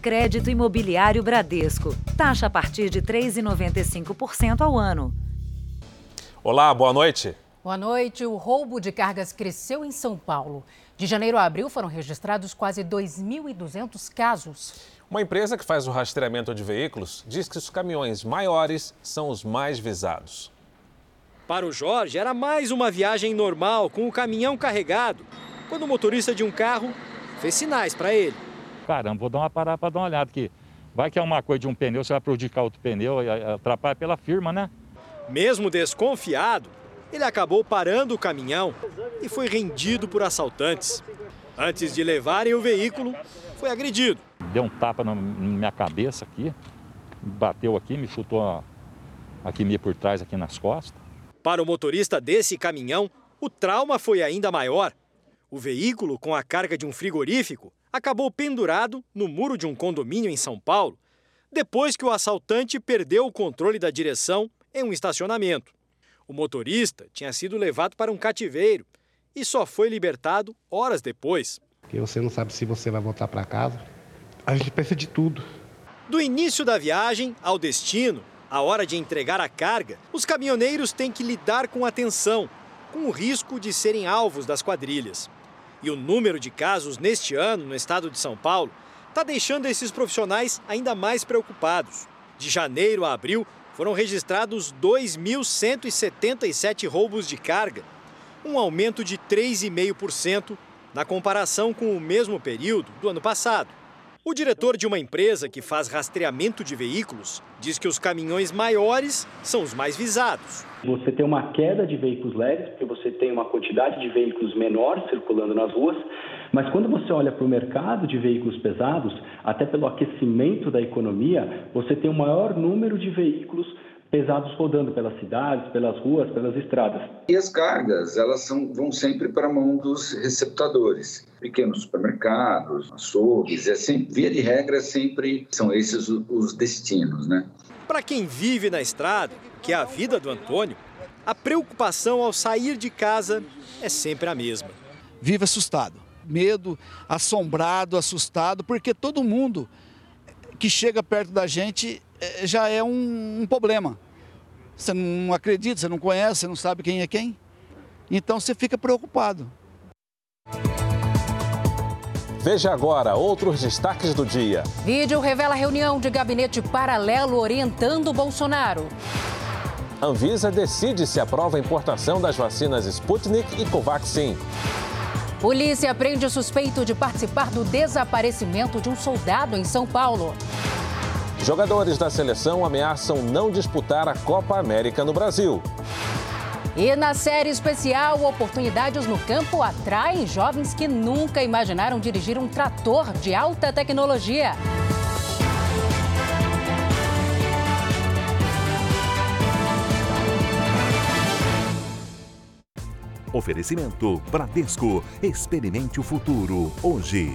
Crédito Imobiliário Bradesco. Taxa a partir de 3,95% ao ano. Olá, boa noite. Boa noite. O roubo de cargas cresceu em São Paulo. De janeiro a abril foram registrados quase 2.200 casos. Uma empresa que faz o rastreamento de veículos diz que os caminhões maiores são os mais visados. Para o Jorge, era mais uma viagem normal com o caminhão carregado, quando o motorista de um carro fez sinais para ele. Caramba, vou dar uma parada para dar uma olhada aqui. Vai que é uma coisa de um pneu, você vai prejudicar outro pneu, atrapalha pela firma, né? Mesmo desconfiado, ele acabou parando o caminhão e foi rendido por assaltantes. Antes de levarem o veículo, foi agredido. Deu um tapa na minha cabeça aqui, bateu aqui, me chutou aqui meio por trás, aqui nas costas. Para o motorista desse caminhão, o trauma foi ainda maior. O veículo, com a carga de um frigorífico, acabou pendurado no muro de um condomínio em São Paulo, depois que o assaltante perdeu o controle da direção em um estacionamento. O motorista tinha sido levado para um cativeiro e só foi libertado horas depois. Porque você não sabe se você vai voltar para casa. A gente pensa de tudo. Do início da viagem ao destino, a hora de entregar a carga, os caminhoneiros têm que lidar com atenção, com o risco de serem alvos das quadrilhas. E o número de casos neste ano no estado de São Paulo está deixando esses profissionais ainda mais preocupados. De janeiro a abril, foram registrados 2.177 roubos de carga, um aumento de 3,5% na comparação com o mesmo período do ano passado. O diretor de uma empresa que faz rastreamento de veículos diz que os caminhões maiores são os mais visados. Você tem uma queda de veículos leves, porque você tem uma quantidade de veículos menores circulando nas ruas, mas quando você olha para o mercado de veículos pesados, até pelo aquecimento da economia, você tem um maior número de veículos pesados rodando pelas cidades, pelas ruas, pelas estradas. E as cargas, elas são, vão sempre para a mão dos receptadores, pequenos supermercados, açougues, é sempre, via de regra sempre são esses os destinos, né? Para quem vive na estrada, que é a vida do Antônio, a preocupação ao sair de casa é sempre a mesma. Vive assustado, medo, assombrado, assustado, porque todo mundo que chega perto da gente é, já é um, um problema. Você não acredita, você não conhece, você não sabe quem é quem. Então você fica preocupado. Veja agora outros destaques do dia. Vídeo revela reunião de gabinete paralelo orientando Bolsonaro. Anvisa decide se aprova a importação das vacinas Sputnik e Covaxin. Polícia prende o suspeito de participar do desaparecimento de um soldado em São Paulo. Jogadores da seleção ameaçam não disputar a Copa América no Brasil. E na série especial, oportunidades no campo atraem jovens que nunca imaginaram dirigir um trator de alta tecnologia. Oferecimento Bradesco. Experimente o futuro hoje.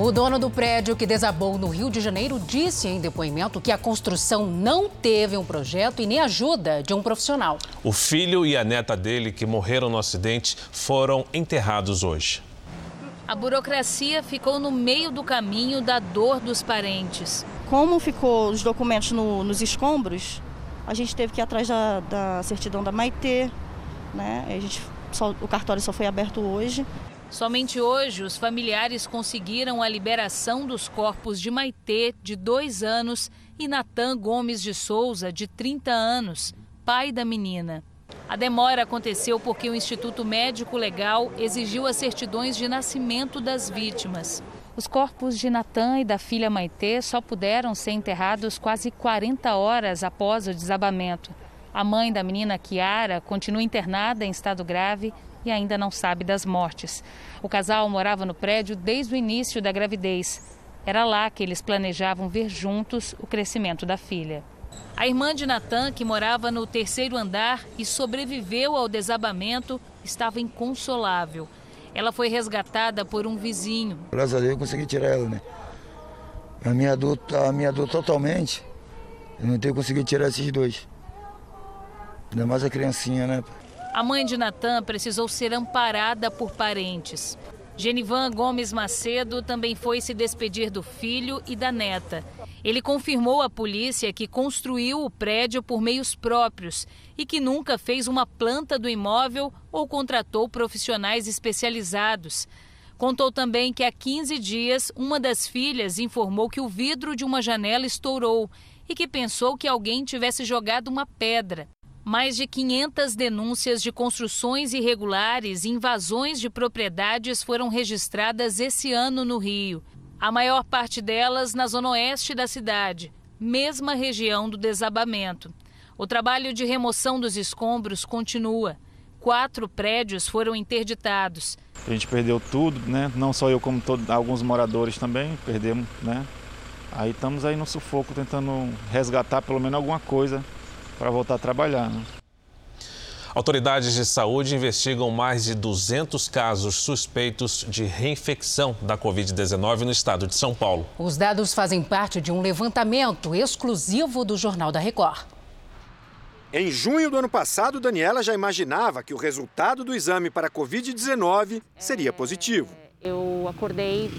O dono do prédio que desabou no Rio de Janeiro disse em depoimento que a construção não teve um projeto e nem ajuda de um profissional. O filho e a neta dele, que morreram no acidente, foram enterrados hoje. A burocracia ficou no meio do caminho da dor dos parentes. Como ficou os documentos no, nos escombros, a gente teve que ir atrás da, da certidão da Maitê, né? A gente só, o cartório só foi aberto hoje. Somente hoje, os familiares conseguiram a liberação dos corpos de Maitê, de dois anos, e Natan Gomes de Souza, de 30 anos, pai da menina. A demora aconteceu porque o Instituto Médico Legal exigiu as certidões de nascimento das vítimas. Os corpos de Natan e da filha Maitê só puderam ser enterrados quase 40 horas após o desabamento. A mãe da menina Kiara continua internada em estado grave e ainda não sabe das mortes. O casal morava no prédio desde o início da gravidez. Era lá que eles planejavam ver juntos o crescimento da filha. A irmã de Natan, que morava no terceiro andar e sobreviveu ao desabamento, estava inconsolável. Ela foi resgatada por um vizinho. Graças a Deus eu consegui tirar ela, né? A minha dor, a minha dor totalmente, eu não tenho conseguido tirar esses dois. Ainda mais a criancinha, né? A mãe de Natan precisou ser amparada por parentes. Genivan Gomes Macedo também foi se despedir do filho e da neta. Ele confirmou à polícia que construiu o prédio por meios próprios e que nunca fez uma planta do imóvel ou contratou profissionais especializados. Contou também que há 15 dias uma das filhas informou que o vidro de uma janela estourou e que pensou que alguém tivesse jogado uma pedra. Mais de 500 denúncias de construções irregulares e invasões de propriedades foram registradas esse ano no Rio. A maior parte delas na zona oeste da cidade, mesma região do desabamento. O trabalho de remoção dos escombros continua. Quatro prédios foram interditados. A gente perdeu tudo, né? Não só eu, como todo, alguns moradores também perdemos, né? Aí estamos aí no sufoco tentando resgatar pelo menos alguma coisa para voltar a trabalhar. Né? Autoridades de saúde investigam mais de 200 casos suspeitos de reinfecção da Covid-19 no estado de São Paulo. Os dados fazem parte de um levantamento exclusivo do Jornal da Record. Em junho do ano passado, Daniela já imaginava que o resultado do exame para Covid-19 seria positivo. Eu acordei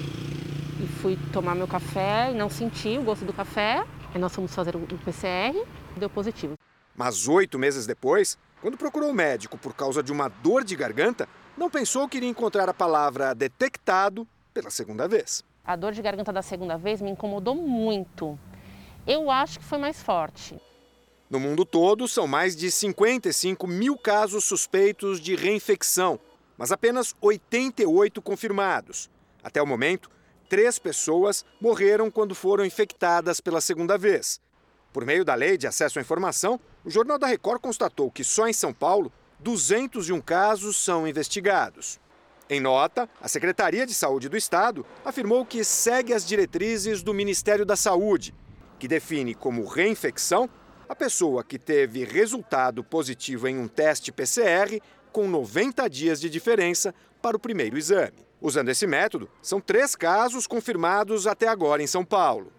e fui tomar meu café e não senti o gosto do café. Nós fomos fazer o PCR, deu positivo. Mas oito meses depois, quando procurou o médico por causa de uma dor de garganta, não pensou que iria encontrar a palavra detectado pela segunda vez. A dor de garganta da segunda vez me incomodou muito. Eu acho que foi mais forte. No mundo todo, são mais de 55 mil casos suspeitos de reinfecção, mas apenas 88 confirmados. Até o momento, três pessoas morreram quando foram infectadas pela segunda vez. Por meio da Lei de Acesso à Informação, o Jornal da Record constatou que só em São Paulo, 201 casos são investigados. Em nota, a Secretaria de Saúde do Estado afirmou que segue as diretrizes do Ministério da Saúde, que define como reinfecção a pessoa que teve resultado positivo em um teste PCR com 90 dias de diferença para o primeiro exame. Usando esse método, são três casos confirmados até agora em São Paulo.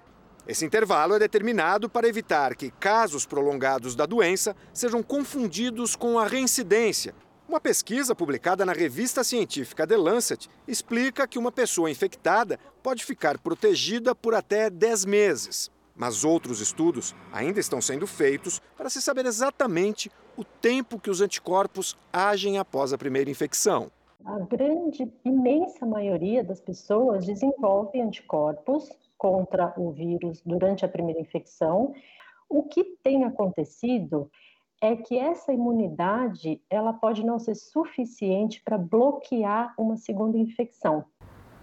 Esse intervalo é determinado para evitar que casos prolongados da doença sejam confundidos com a reincidência. Uma pesquisa publicada na revista científica The Lancet explica que uma pessoa infectada pode ficar protegida por até 10 meses. Mas outros estudos ainda estão sendo feitos para se saber exatamente o tempo que os anticorpos agem após a primeira infecção. A grande, imensa maioria das pessoas desenvolve anticorpos contra o vírus durante a primeira infecção. O que tem acontecido é que essa imunidade ela pode não ser suficiente para bloquear uma segunda infecção.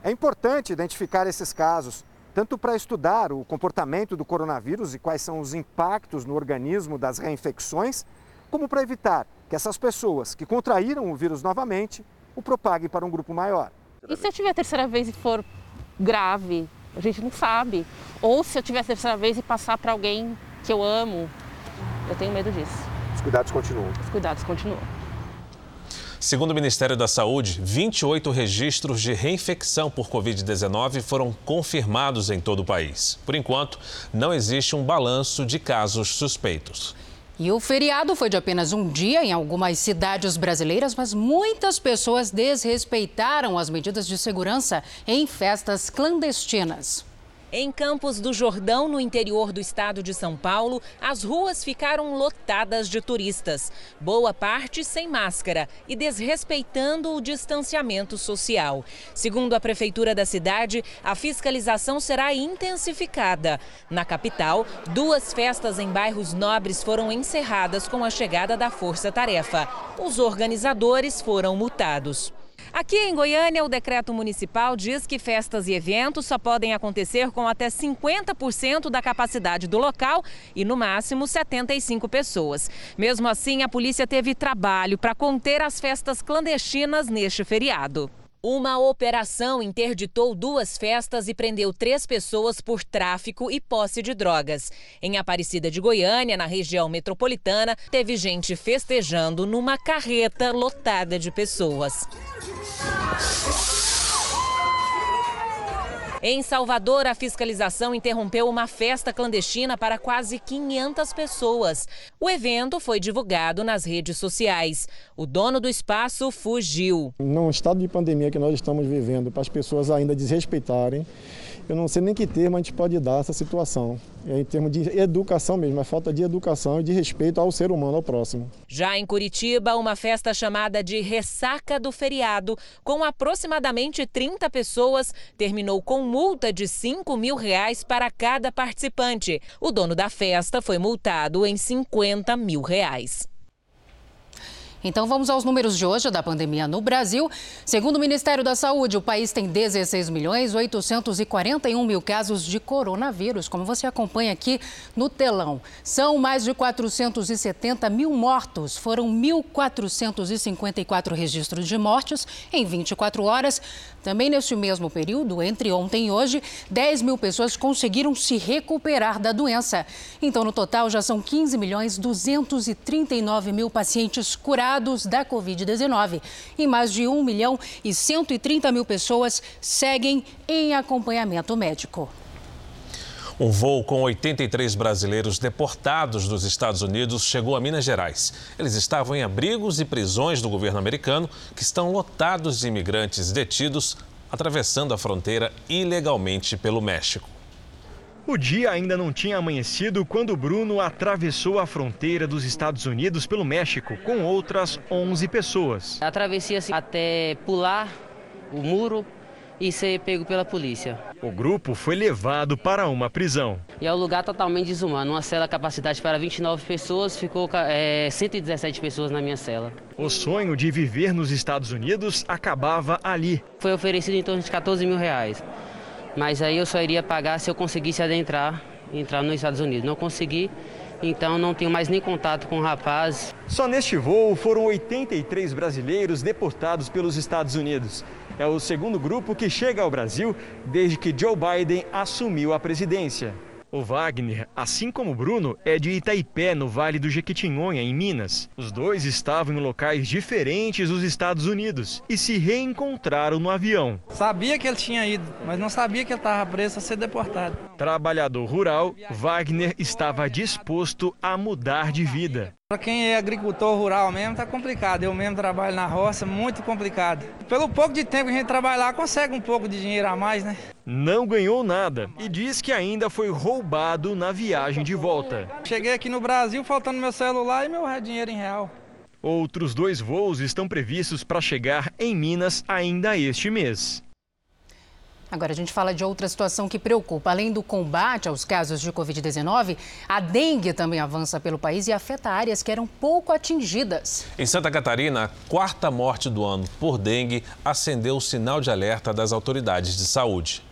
É importante identificar esses casos, tanto para estudar o comportamento do coronavírus e quais são os impactos no organismo das reinfecções, como para evitar que essas pessoas que contraíram o vírus novamente o propaguem para um grupo maior. E se eu tiver a terceira vez e for grave, a gente não sabe. Ou se eu tiver a terceira vez e passar para alguém que eu amo, eu tenho medo disso. Os cuidados continuam. Os cuidados continuam. Segundo o Ministério da Saúde, 28 registros de reinfecção por Covid-19 foram confirmados em todo o país. Por enquanto, não existe um balanço de casos suspeitos. E o feriado foi de apenas um dia em algumas cidades brasileiras, mas muitas pessoas desrespeitaram as medidas de segurança em festas clandestinas. Em Campos do Jordão, no interior do estado de São Paulo, as ruas ficaram lotadas de turistas, boa parte sem máscara e desrespeitando o distanciamento social. Segundo a prefeitura da cidade, a fiscalização será intensificada. Na capital, duas festas em bairros nobres foram encerradas com a chegada da Força Tarefa. Os organizadores foram multados. Aqui em Goiânia, o decreto municipal diz que festas e eventos só podem acontecer com até 50% da capacidade do local e, no máximo, 75 pessoas. Mesmo assim, a polícia teve trabalho para conter as festas clandestinas neste feriado. Uma operação interditou duas festas e prendeu três pessoas por tráfico e posse de drogas. Em Aparecida de Goiânia, na região metropolitana, teve gente festejando numa carreta lotada de pessoas. Em Salvador, a fiscalização interrompeu uma festa clandestina para quase 500 pessoas. O evento foi divulgado nas redes sociais. O dono do espaço fugiu. Num estado de pandemia que nós estamos vivendo, para as pessoas ainda desrespeitarem, eu não sei nem que termo a gente pode dar essa situação. É em termos de educação mesmo, é falta de educação e de respeito ao ser humano, ao próximo. Já em Curitiba, uma festa chamada de Ressaca do Feriado, com aproximadamente 30 pessoas, terminou com multa de 5 mil reais para cada participante. O dono da festa foi multado em 50 mil reais. Então vamos aos números de hoje da pandemia no Brasil. Segundo o Ministério da Saúde, o país tem 16 milhões 841 mil casos de coronavírus, como você acompanha aqui no telão. São mais de 470 mil mortos. Foram 1.454 registros de mortes em 24 horas. Também neste mesmo período, entre ontem e hoje, 10 mil pessoas conseguiram se recuperar da doença. Então, no total, já são 15 milhões 239 mil pacientes curados da Covid-19. E mais de 1 milhão e 130 mil pessoas seguem em acompanhamento médico. Um voo com 83 brasileiros deportados dos Estados Unidos chegou a Minas Gerais. Eles estavam em abrigos e prisões do governo americano, que estão lotados de imigrantes detidos atravessando a fronteira ilegalmente pelo México. O dia ainda não tinha amanhecido quando Bruno atravessou a fronteira dos Estados Unidos pelo México com outras 11 pessoas. A travessia assim, até pular o muro e ser pego pela polícia. O grupo foi levado para uma prisão. E é um lugar totalmente desumano. Uma cela capacidade para 29 pessoas, ficou é, 117 pessoas na minha cela. O sonho de viver nos Estados Unidos acabava ali. Foi oferecido em torno de 14 mil reais. Mas aí eu só iria pagar se eu conseguisse adentrar, entrar nos Estados Unidos. Não consegui, então não tenho mais nem contato com o rapaz. Só neste voo foram 83 brasileiros deportados pelos Estados Unidos. É o segundo grupo que chega ao Brasil desde que Joe Biden assumiu a presidência. O Wagner, assim como o Bruno, é de Itaipé, no Vale do Jequitinhonha, em Minas. Os dois estavam em locais diferentes dos Estados Unidos e se reencontraram no avião. Sabia que ele tinha ido, mas não sabia que ele estava preso a ser deportado. Trabalhador rural, Wagner estava disposto a mudar de vida. Para quem é agricultor rural mesmo, tá complicado. Eu mesmo trabalho na roça, muito complicado. Pelo pouco de tempo que a gente trabalha lá, consegue um pouco de dinheiro a mais, né? Não ganhou nada e diz que ainda foi roubado na viagem de volta. Cheguei aqui no Brasil faltando meu celular e meu dinheiro em real. Outros dois voos estão previstos para chegar em Minas ainda este mês. Agora a gente fala de outra situação que preocupa. Além do combate aos casos de Covid-19, a dengue também avança pelo país e afeta áreas que eram pouco atingidas. Em Santa Catarina, a quarta morte do ano por dengue acendeu o sinal de alerta das autoridades de saúde.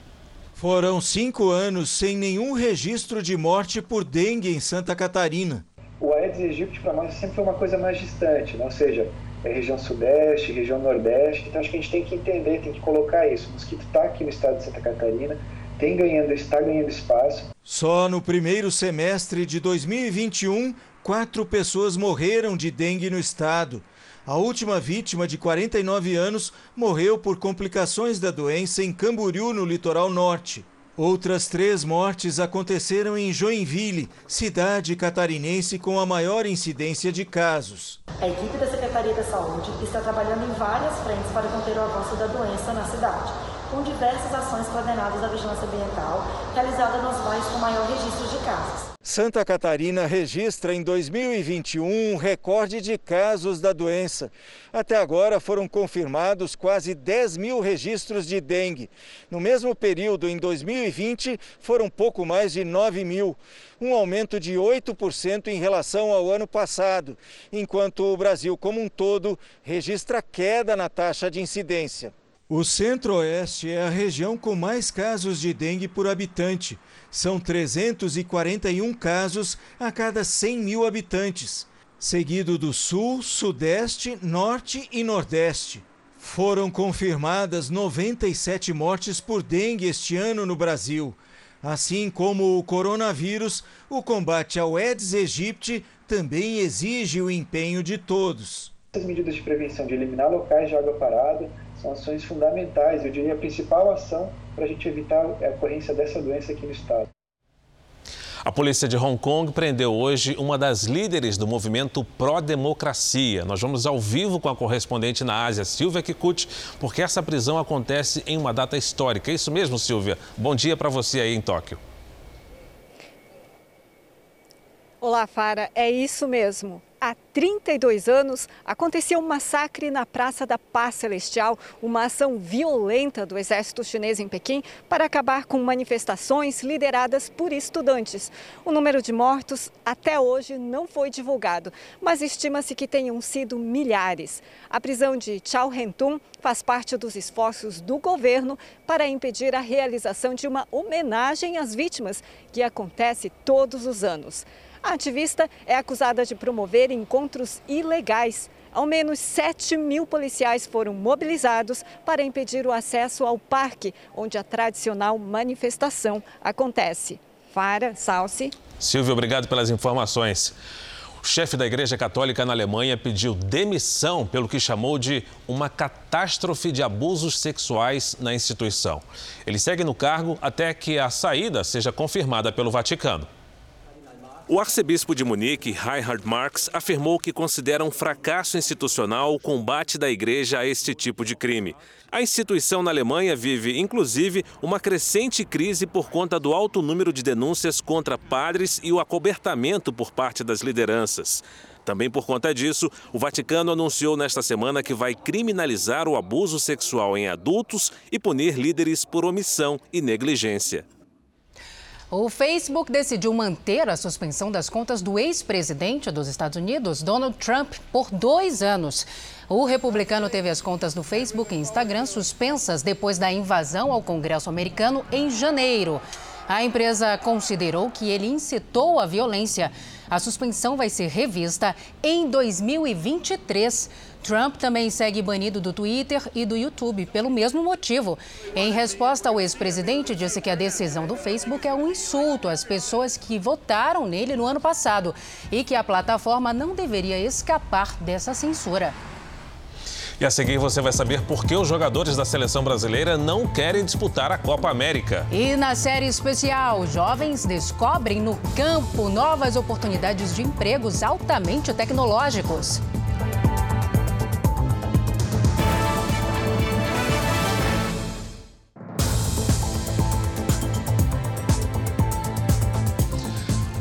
Foram cinco anos sem nenhum registro de morte por dengue em Santa Catarina. O Aedes aegypti para nós sempre foi uma coisa mais distante, né? ou seja, região sudeste, região nordeste. Então acho que a gente tem que entender, tem que colocar isso. O mosquito está aqui no estado de Santa Catarina, tem ganhando, está ganhando espaço. Só no primeiro semestre de 2021, quatro pessoas morreram de dengue no estado. A última vítima, de 49 anos, morreu por complicações da doença em Camboriú, no litoral norte. Outras três mortes aconteceram em Joinville, cidade catarinense com a maior incidência de casos. A equipe da Secretaria da Saúde está trabalhando em várias frentes para conter o avanço da doença na cidade, com diversas ações coordenadas da vigilância ambiental realizadas nos bairros com maior registro de casos. Santa Catarina registra em 2021 um recorde de casos da doença. Até agora foram confirmados quase 10 mil registros de dengue. No mesmo período, em 2020, foram pouco mais de 9 mil, um aumento de 8% em relação ao ano passado, enquanto o Brasil como um todo registra queda na taxa de incidência. O Centro-Oeste é a região com mais casos de dengue por habitante. São 341 casos a cada 100 mil habitantes, seguido do Sul, Sudeste, Norte e Nordeste. Foram confirmadas 97 mortes por dengue este ano no Brasil. Assim como o coronavírus, o combate ao Aedes aegypti também exige o empenho de todos. Essas medidas de prevenção de eliminar locais de água parada são ações fundamentais, eu diria a principal ação para a gente evitar a ocorrência dessa doença aqui no estado. A polícia de Hong Kong prendeu hoje uma das líderes do movimento pró-democracia. Nós vamos ao vivo com a correspondente na Ásia, Silvia Kikuchi, porque essa prisão acontece em uma data histórica. É isso mesmo, Silvia? Bom dia para você aí em Tóquio. Olá, Fara, é isso mesmo. Há 32 anos aconteceu um massacre na Praça da Paz Celestial, uma ação violenta do exército chinês em Pequim para acabar com manifestações lideradas por estudantes. O número de mortos até hoje não foi divulgado, mas estima-se que tenham sido milhares. A prisão de Chao Rentung faz parte dos esforços do governo para impedir a realização de uma homenagem às vítimas, que acontece todos os anos. A ativista é acusada de promover encontros ilegais. Ao menos 7 mil policiais foram mobilizados para impedir o acesso ao parque, onde a tradicional manifestação acontece. Fara, Salsi. Silvio, obrigado pelas informações. O chefe da Igreja Católica na Alemanha pediu demissão pelo que chamou de uma catástrofe de abusos sexuais na instituição. Ele segue no cargo até que a saída seja confirmada pelo Vaticano. O arcebispo de Munique, Reinhard Marx, afirmou que considera um fracasso institucional o combate da igreja a este tipo de crime. A instituição na Alemanha vive, inclusive, uma crescente crise por conta do alto número de denúncias contra padres e o acobertamento por parte das lideranças. Também por conta disso, o Vaticano anunciou nesta semana que vai criminalizar o abuso sexual em adultos e punir líderes por omissão e negligência. O Facebook decidiu manter a suspensão das contas do ex-presidente dos Estados Unidos, Donald Trump, por dois anos. O republicano teve as contas do Facebook e Instagram suspensas depois da invasão ao Congresso americano em janeiro. A empresa considerou que ele incitou a violência. A suspensão vai ser revista em 2023. Trump também segue banido do Twitter e do YouTube pelo mesmo motivo. Em resposta, o ex-presidente disse que a decisão do Facebook é um insulto às pessoas que votaram nele no ano passado e que a plataforma não deveria escapar dessa censura. E a seguir você vai saber por que os jogadores da seleção brasileira não querem disputar a Copa América. E na série especial, jovens descobrem no campo novas oportunidades de empregos altamente tecnológicos.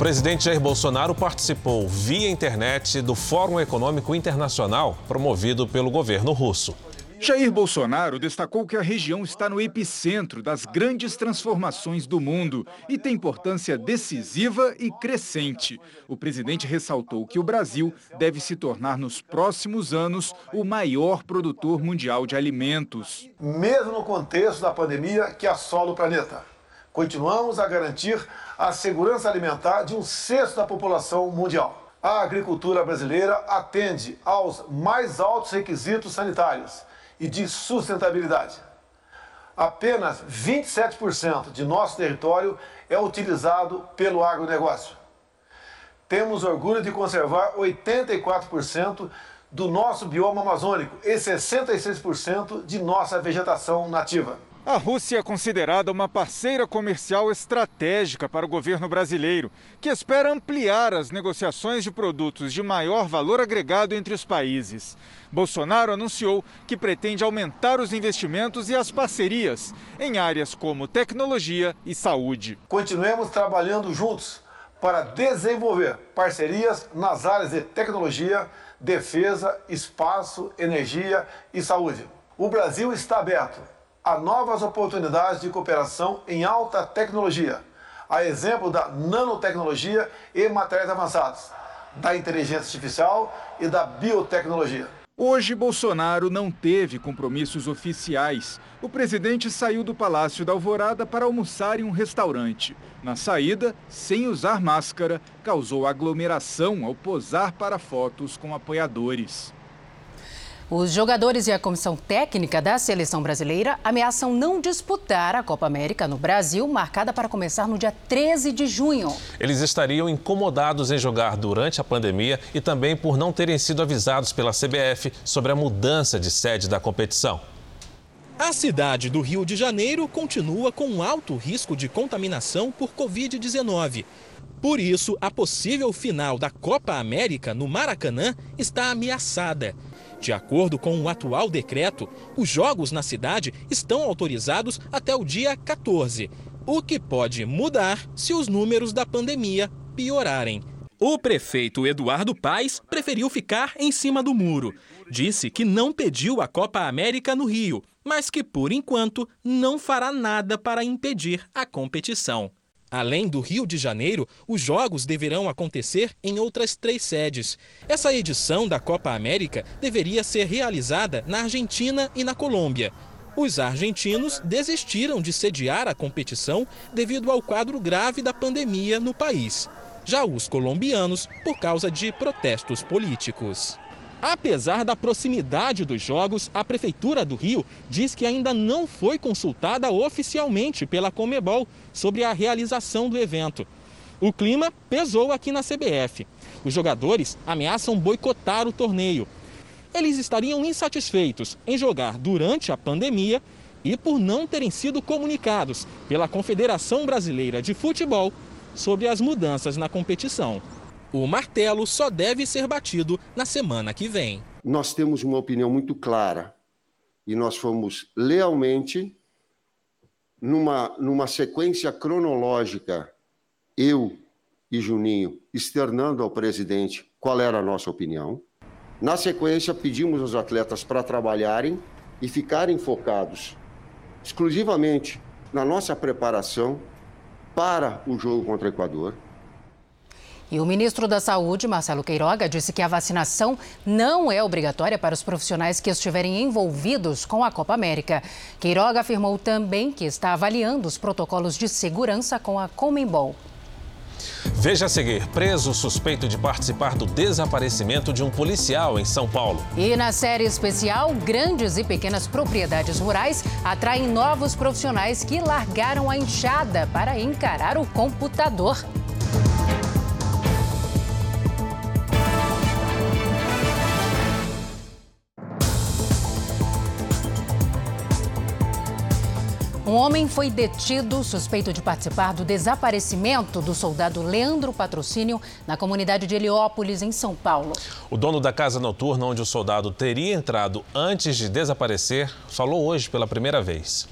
Presidente Jair Bolsonaro participou via internet do Fórum Econômico Internacional promovido pelo governo russo. Jair Bolsonaro destacou que a região está no epicentro das grandes transformações do mundo e tem importância decisiva e crescente. O presidente ressaltou que o Brasil deve se tornar nos próximos anos o maior produtor mundial de alimentos. Mesmo no contexto da pandemia que assola o planeta, continuamos a garantir a segurança alimentar de um sexto da população mundial. A agricultura brasileira atende aos mais altos requisitos sanitários e de sustentabilidade. Apenas 27% de nosso território é utilizado pelo agronegócio. Temos orgulho de conservar 84% do nosso bioma amazônico e 66% de nossa vegetação nativa. A Rússia é considerada uma parceira comercial estratégica para o governo brasileiro, que espera ampliar as negociações de produtos de maior valor agregado entre os países. Bolsonaro anunciou que pretende aumentar os investimentos e as parcerias em áreas como tecnologia e saúde. Continuemos trabalhando juntos para desenvolver parcerias nas áreas de tecnologia, defesa, espaço, energia e saúde. O Brasil está aberto a novas oportunidades de cooperação em alta tecnologia, a exemplo da nanotecnologia e materiais avançados, da inteligência artificial e da biotecnologia. Hoje, Bolsonaro não teve compromissos oficiais. O presidente saiu do Palácio da Alvorada para almoçar em um restaurante. Na saída, sem usar máscara, causou aglomeração ao posar para fotos com apoiadores. Os jogadores e a comissão técnica da seleção brasileira ameaçam não disputar a Copa América no Brasil, marcada para começar no dia 13 de junho. Eles estariam incomodados em jogar durante a pandemia e também por não terem sido avisados pela CBF sobre a mudança de sede da competição. A cidade do Rio de Janeiro continua com um alto risco de contaminação por Covid-19. Por isso, a possível final da Copa América no Maracanã está ameaçada. De acordo com o atual decreto, os jogos na cidade estão autorizados até o dia 14, o que pode mudar se os números da pandemia piorarem. O prefeito Eduardo Paes preferiu ficar em cima do muro. Disse que não pediu a Copa América no Rio, mas que, por enquanto, não fará nada para impedir a competição. Além do Rio de Janeiro, os jogos deverão acontecer em outras três sedes. Essa edição da Copa América deveria ser realizada na Argentina e na Colômbia. Os argentinos desistiram de sediar a competição devido ao quadro grave da pandemia no país. Já os colombianos, por causa de protestos políticos. Apesar da proximidade dos jogos, a Prefeitura do Rio diz que ainda não foi consultada oficialmente pela Comebol sobre a realização do evento. O clima pesou aqui na CBF. Os jogadores ameaçam boicotar o torneio. Eles estariam insatisfeitos em jogar durante a pandemia e por não terem sido comunicados pela Confederação Brasileira de Futebol sobre as mudanças na competição. O martelo só deve ser batido na semana que vem. Nós temos uma opinião muito clara e nós fomos lealmente, numa, numa sequência cronológica, eu e Juninho, externando ao presidente qual era a nossa opinião. Na sequência, pedimos aos atletas para trabalharem e ficarem focados exclusivamente na nossa preparação para o jogo contra o Equador. E o ministro da Saúde, Marcelo Queiroga, disse que a vacinação não é obrigatória para os profissionais que estiverem envolvidos com a Copa América. Queiroga afirmou também que está avaliando os protocolos de segurança com a Comembol. Veja a seguir: preso suspeito de participar do desaparecimento de um policial em São Paulo. E na série especial, grandes e pequenas propriedades rurais atraem novos profissionais que largaram a enxada para encarar o computador. Um homem foi detido suspeito de participar do desaparecimento do soldado Leandro Patrocínio na comunidade de Heliópolis, em São Paulo. O dono da casa noturna onde o soldado teria entrado antes de desaparecer falou hoje pela primeira vez.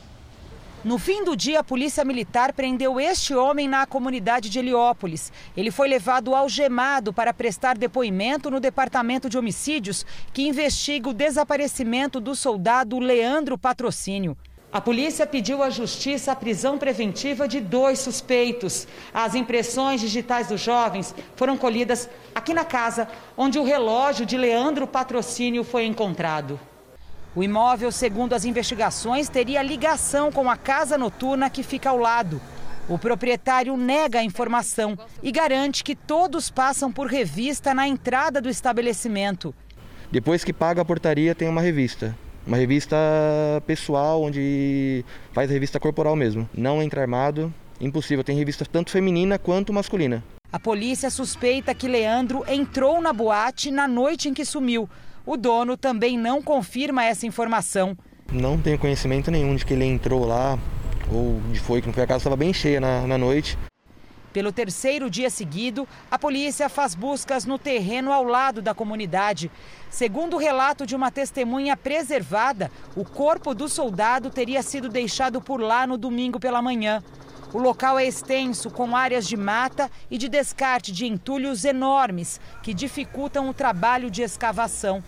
No fim do dia, a Polícia Militar prendeu este homem na comunidade de Heliópolis. Ele foi levado algemado para prestar depoimento no Departamento de Homicídios, que investiga o desaparecimento do soldado Leandro Patrocínio. A polícia pediu à justiça a prisão preventiva de dois suspeitos. As impressões digitais dos jovens foram colhidas aqui na casa, onde o relógio de Leandro Patrocínio foi encontrado. O imóvel, segundo as investigações, teria ligação com a casa noturna que fica ao lado. O proprietário nega a informação e garante que todos passam por revista na entrada do estabelecimento. Depois que paga a portaria, tem uma revista. Uma revista pessoal, onde faz revista corporal mesmo. Não entra armado, impossível. Tem revista tanto feminina quanto masculina. A polícia suspeita que Leandro entrou na boate na noite em que sumiu. O dono também não confirma essa informação. Não tenho conhecimento nenhum de que ele entrou lá ou de foi, que não foi a casa estava bem cheia na, na noite. Pelo terceiro dia seguido, a polícia faz buscas no terreno ao lado da comunidade. Segundo o relato de uma testemunha preservada, o corpo do soldado teria sido deixado por lá no domingo pela manhã. O local é extenso, com áreas de mata e de descarte de entulhos enormes, que dificultam o trabalho de escavação.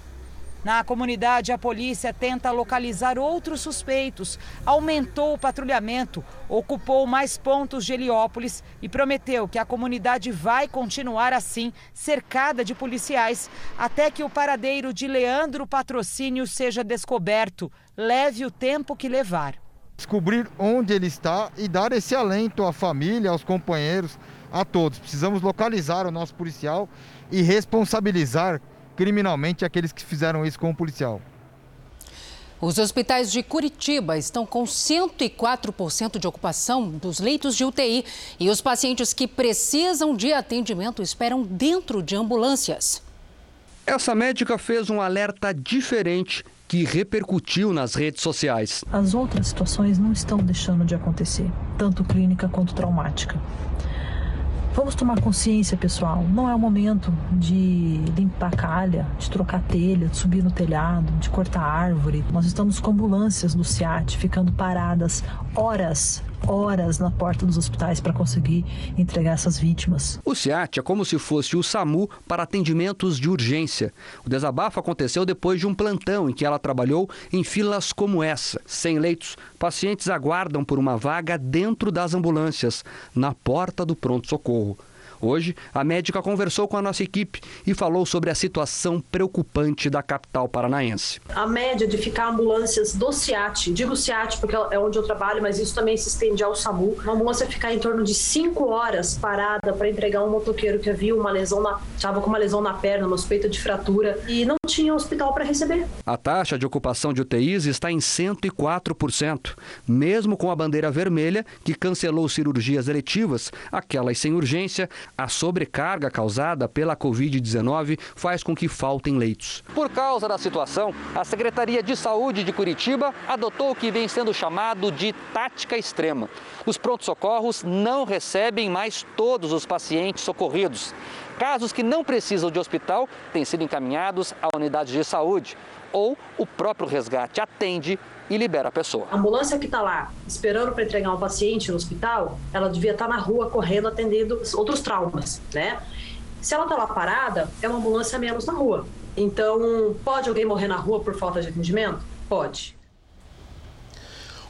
Na comunidade, a polícia tenta localizar outros suspeitos, aumentou o patrulhamento, ocupou mais pontos de Heliópolis e prometeu que a comunidade vai continuar assim, cercada de policiais, até que o paradeiro de Leandro Patrocínio seja descoberto, leve o tempo que levar. Descobrir onde ele está e dar esse alento à família, aos companheiros, a todos. Precisamos localizar o nosso policial e responsabilizar criminalmente aqueles que fizeram isso com o policial. Os hospitais de Curitiba estão com 104% de ocupação dos leitos de UTI e os pacientes que precisam de atendimento esperam dentro de ambulâncias. Essa médica fez um alerta diferente que repercutiu nas redes sociais. As outras situações não estão deixando de acontecer, tanto clínica quanto traumática. Vamos tomar consciência, pessoal. Não é o momento de limpar calha, de trocar telha, de subir no telhado, de cortar árvore. Nós estamos com ambulâncias no SIAT ficando paradas horas horas na porta dos hospitais para conseguir entregar essas vítimas. O SIAT é como se fosse o SAMU para atendimentos de urgência. O desabafo aconteceu depois de um plantão em que ela trabalhou em filas como essa. Sem leitos, pacientes aguardam por uma vaga dentro das ambulâncias, na porta do pronto-socorro. Hoje, a médica conversou com a nossa equipe e falou sobre a situação preocupante da capital paranaense. A média de ficar ambulâncias do CIAT, digo CIAT porque é onde eu trabalho, mas isso também se estende ao SAMU. Uma ambulância ficar em torno de 5 horas parada para entregar um motoqueiro que havia uma lesão na, estava com uma lesão na perna, uma suspeita de fratura e não tinha hospital para receber. A taxa de ocupação de UTIs está em 104%, mesmo com a bandeira vermelha que cancelou cirurgias eletivas, aquelas sem urgência, a sobrecarga causada pela Covid-19 faz com que faltem leitos. Por causa da situação, a Secretaria de Saúde de Curitiba adotou o que vem sendo chamado de tática extrema. Os prontos-socorros não recebem mais todos os pacientes socorridos. Casos que não precisam de hospital têm sido encaminhados à unidade de saúde ou o próprio resgate atende e libera a pessoa. A ambulância que está lá esperando para entregar um paciente no hospital, ela devia estar tá na rua correndo atendendo outros traumas, né? Se ela está lá parada, é uma ambulância menos na rua. Então, pode alguém morrer na rua por falta de atendimento? Pode.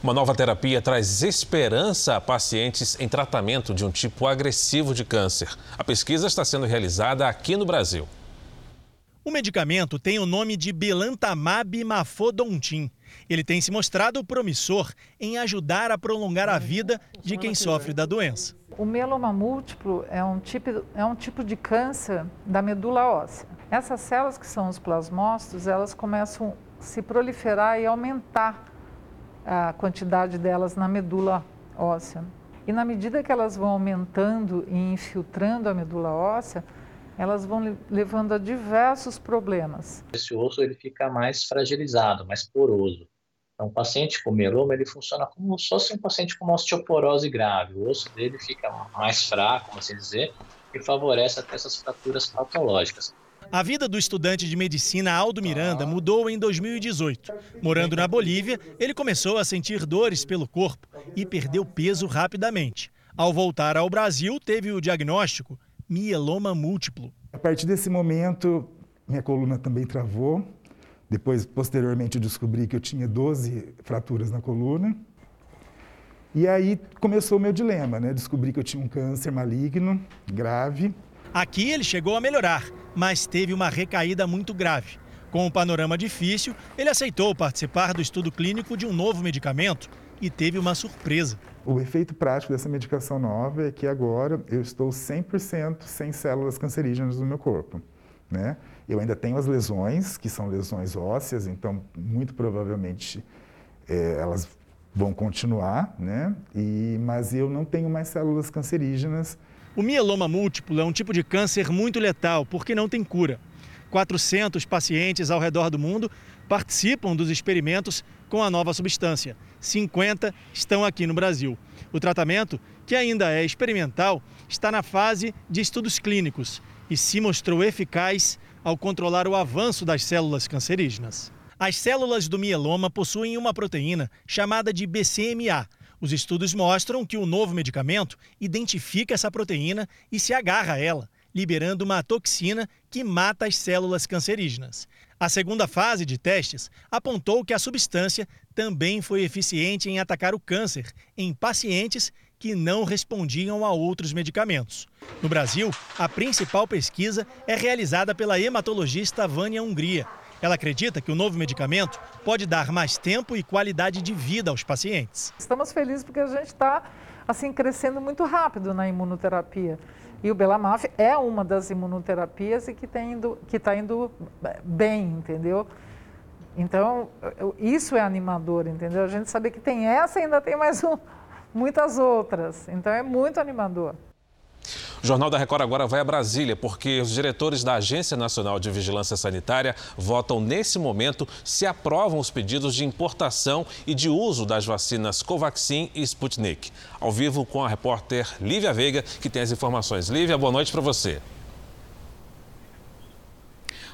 Uma nova terapia traz esperança a pacientes em tratamento de um tipo agressivo de câncer. A pesquisa está sendo realizada aqui no Brasil. O medicamento tem o nome de Belantamab Mafodontin. Ele tem se mostrado promissor em ajudar a prolongar a vida de quem sofre da doença. O mieloma múltiplo é um tipo, é um tipo de câncer da medula óssea. Essas células que são os plasmócitos, elas começam a se proliferar e aumentar a quantidade delas na medula óssea. E na medida que elas vão aumentando e infiltrando a medula óssea, elas vão levando a diversos problemas. Esse osso ele fica mais fragilizado, mais poroso. Então, o paciente com mieloma ele funciona como se fosse um paciente com osteoporose grave. O osso dele fica mais fraco, assim dizer, e favorece até essas fraturas patológicas. A vida do estudante de medicina Aldo Miranda mudou em 2018. Morando na Bolívia, ele começou a sentir dores pelo corpo e perdeu peso rapidamente. Ao voltar ao Brasil, teve o diagnóstico mieloma múltiplo. A partir desse momento, minha coluna também travou. Depois, posteriormente, eu descobri que eu tinha 12 fraturas na coluna. E aí começou o meu dilema, né? Descobri que eu tinha um câncer maligno, grave. Aqui ele chegou a melhorar, mas teve uma recaída muito grave. Com um panorama difícil, ele aceitou participar do estudo clínico de um novo medicamento e teve uma surpresa. O efeito prático dessa medicação nova é que agora eu estou 100% sem células cancerígenas no meu corpo. Né? Eu ainda tenho as lesões, que são lesões ósseas, então muito provavelmente é, elas vão continuar, né? E, mas eu não tenho mais células cancerígenas. O mieloma múltiplo é um tipo de câncer muito letal, porque não tem cura. 400 pacientes ao redor do mundo participam dos experimentos com a nova substância. 50 estão aqui no Brasil. O tratamento, que ainda é experimental, está na fase de estudos clínicos e se mostrou eficaz ao controlar o avanço das células cancerígenas. As células do mieloma possuem uma proteína chamada de BCMA. Os estudos mostram que o novo medicamento identifica essa proteína e se agarra a ela, liberando uma toxina que mata as células cancerígenas. A segunda fase de testes apontou que a substância também foi eficiente em atacar o câncer em pacientes que não respondiam a outros medicamentos. No Brasil, a principal pesquisa é realizada pela hematologista Vânia Hungria. Ela acredita que o novo medicamento pode dar mais tempo e qualidade de vida aos pacientes. Estamos felizes porque a gente está assim crescendo muito rápido na imunoterapia. E o Belamaf é uma das imunoterapias e que está indo, tá indo bem, entendeu? Então, isso é animador, entendeu? A gente saber que tem essa e ainda tem mais um, muitas outras. Então, é muito animador. O Jornal da Record agora vai a Brasília, porque os diretores da Agência Nacional de Vigilância Sanitária votam nesse momento se aprovam os pedidos de importação e de uso das vacinas Covaxin e Sputnik. Ao vivo com a repórter Lívia Veiga, que tem as informações. Lívia, boa noite para você.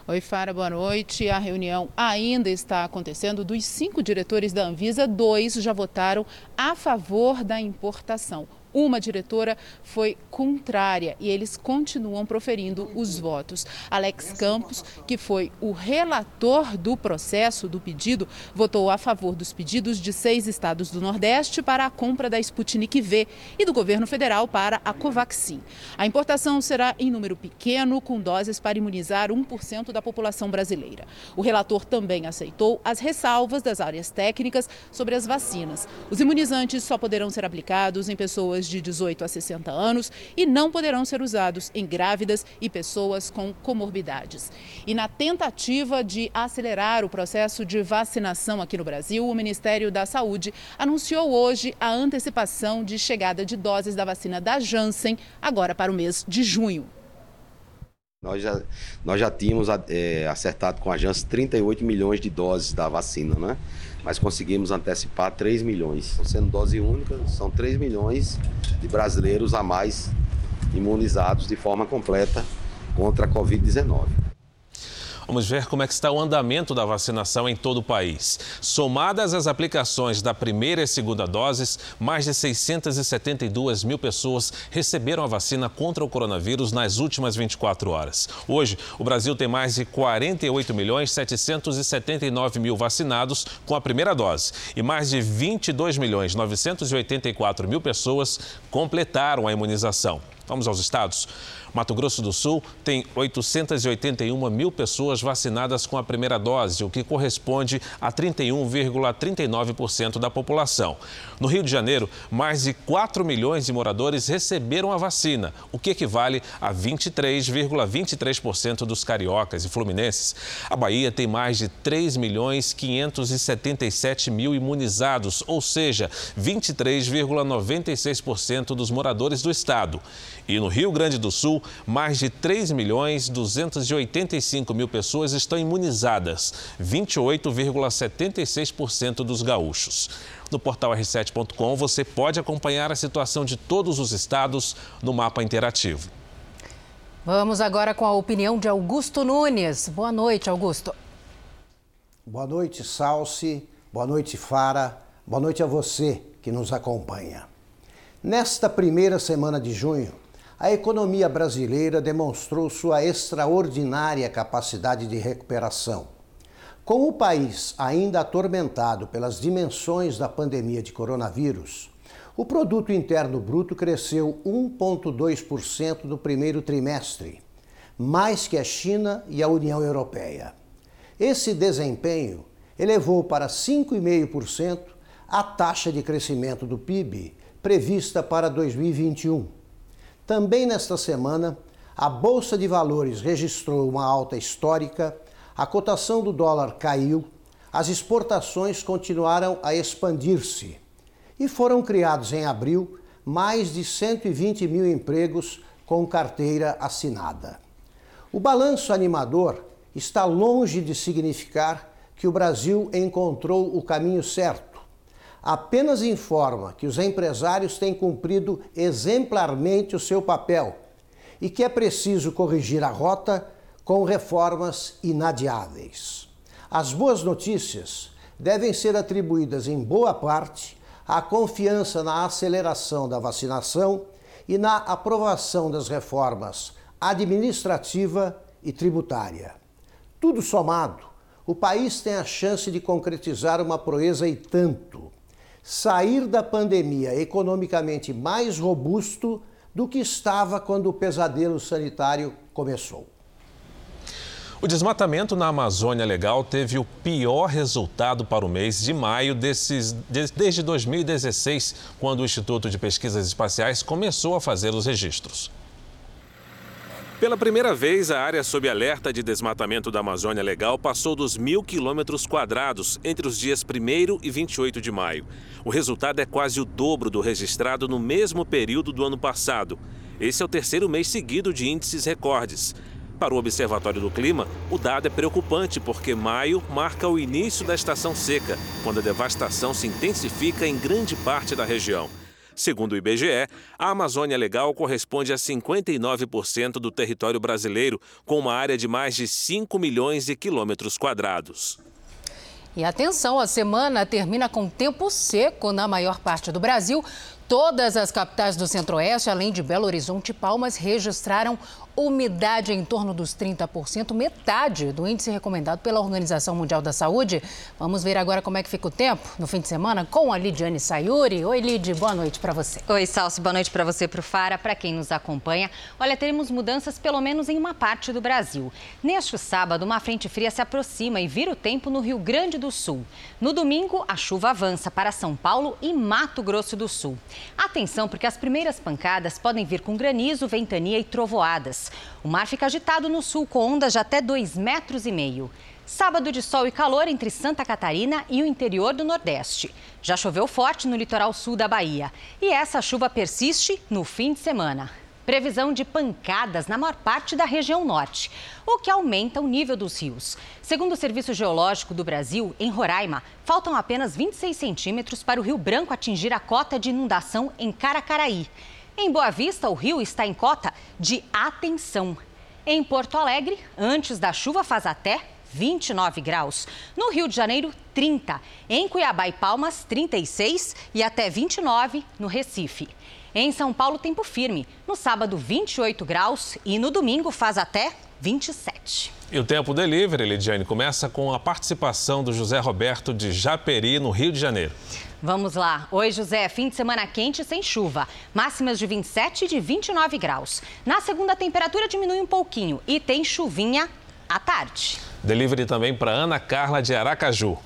Oi, Fara, boa noite. A reunião ainda está acontecendo. Dos cinco diretores da Anvisa, dois já votaram a favor da importação. Uma diretora foi contrária e eles continuam proferindo os votos. Alex Campos, que foi o relator do processo do pedido, votou a favor dos pedidos de seis estados do Nordeste para a compra da Sputnik V e do governo federal para a Covaxin. A importação será em número pequeno, com doses para imunizar 1% da população brasileira. O relator também aceitou as ressalvas das áreas técnicas sobre as vacinas. Os imunizantes só poderão ser aplicados em pessoas pessoas de 18 a 60 anos e não poderão ser usados em grávidas e pessoas com comorbidades. E na tentativa de acelerar o processo de vacinação aqui no Brasil, o Ministério da Saúde anunciou hoje a antecipação de chegada de doses da vacina da Janssen agora para o mês de junho. Nós já, nós já tínhamos é, acertado com a Janssen 38 milhões de doses da vacina, né? Mas conseguimos antecipar 3 milhões. Sendo dose única, são 3 milhões de brasileiros a mais imunizados de forma completa contra a Covid-19. Vamos ver como é que está o andamento da vacinação em todo o país. Somadas as aplicações da primeira e segunda doses, mais de 672 mil pessoas receberam a vacina contra o coronavírus nas últimas 24 horas. Hoje, o Brasil tem mais de 48 milhões 779 mil vacinados com a primeira dose e mais de 22 milhões 984 mil pessoas completaram a imunização. Vamos aos estados. Mato Grosso do Sul tem 881 mil pessoas vacinadas com a primeira dose, o que corresponde a 31,39% da população. No Rio de Janeiro, mais de 4 milhões de moradores receberam a vacina, o que equivale a 23,23% dos cariocas e fluminenses. A Bahia tem mais de 3 milhões 577 mil imunizados, ou seja, 23,96% dos moradores do estado. E no Rio Grande do Sul, mais de 3 milhões 285 mil pessoas estão imunizadas, 28,76% dos gaúchos. No portal r7.com você pode acompanhar a situação de todos os estados no mapa interativo. Vamos agora com a opinião de Augusto Nunes. Boa noite, Augusto. Boa noite, Salsi. Boa noite, Fara. Boa noite a você que nos acompanha. Nesta primeira semana de junho, a economia brasileira demonstrou sua extraordinária capacidade de recuperação. Com o país ainda atormentado pelas dimensões da pandemia de coronavírus, o produto interno bruto cresceu 1.2% no primeiro trimestre, mais que a China e a União Europeia. Esse desempenho elevou para 5,5% a taxa de crescimento do PIB prevista para 2021 também nesta semana, a Bolsa de Valores registrou uma alta histórica, a cotação do dólar caiu, as exportações continuaram a expandir-se e foram criados em abril mais de 120 mil empregos com carteira assinada. O balanço animador está longe de significar que o Brasil encontrou o caminho certo apenas informa que os empresários têm cumprido exemplarmente o seu papel e que é preciso corrigir a rota com reformas inadiáveis. As boas notícias devem ser atribuídas em boa parte à confiança na aceleração da vacinação e na aprovação das reformas administrativa e tributária. Tudo somado, o país tem a chance de concretizar uma proeza e tanto sair da pandemia economicamente mais robusto do que estava quando o pesadelo sanitário começou. O desmatamento na Amazônia Legal teve o pior resultado para o mês de maio desses, desde 2016, quando o Instituto de Pesquisas Espaciais começou a fazer os registros. Pela primeira vez, a área sob alerta de desmatamento da Amazônia Legal passou dos mil quilômetros quadrados entre os dias 1 e 28 de maio. O resultado é quase o dobro do registrado no mesmo período do ano passado. Esse é o terceiro mês seguido de índices recordes. Para o Observatório do Clima, o dado é preocupante porque maio marca o início da estação seca, quando a devastação se intensifica em grande parte da região. Segundo o IBGE, a Amazônia Legal corresponde a 59% do território brasileiro, com uma área de mais de 5 milhões de quilômetros quadrados. E atenção, a semana termina com tempo seco na maior parte do Brasil. Todas as capitais do Centro-Oeste, além de Belo Horizonte e Palmas, registraram umidade em torno dos 30%, metade do índice recomendado pela Organização Mundial da Saúde. Vamos ver agora como é que fica o tempo no fim de semana com a Lidiane Sayuri. Oi, Lid, boa noite para você. Oi, Salsi, boa noite para você, para o Fara, para quem nos acompanha. Olha, teremos mudanças pelo menos em uma parte do Brasil. Neste sábado, uma frente fria se aproxima e vira o tempo no Rio Grande do Sul. No domingo, a chuva avança para São Paulo e Mato Grosso do Sul. Atenção, porque as primeiras pancadas podem vir com granizo, ventania e trovoadas. O mar fica agitado no sul com ondas de até 2,5 metros e meio. Sábado de sol e calor entre Santa Catarina e o interior do Nordeste. Já choveu forte no litoral sul da Bahia. E essa chuva persiste no fim de semana. Previsão de pancadas na maior parte da região norte, o que aumenta o nível dos rios. Segundo o Serviço Geológico do Brasil, em Roraima, faltam apenas 26 centímetros para o Rio Branco atingir a cota de inundação em Caracaraí. Em Boa Vista, o rio está em cota de atenção. Em Porto Alegre, antes da chuva, faz até 29 graus. No Rio de Janeiro, 30. Em Cuiabá e Palmas, 36 e até 29 no Recife. Em São Paulo, tempo firme. No sábado, 28 graus e no domingo faz até 27. E o Tempo Delivery, Lidiane, começa com a participação do José Roberto de Japeri, no Rio de Janeiro. Vamos lá. Oi, José. Fim de semana quente sem chuva. Máximas de 27 e de 29 graus. Na segunda, a temperatura diminui um pouquinho e tem chuvinha à tarde. Delivery também para Ana Carla de Aracaju.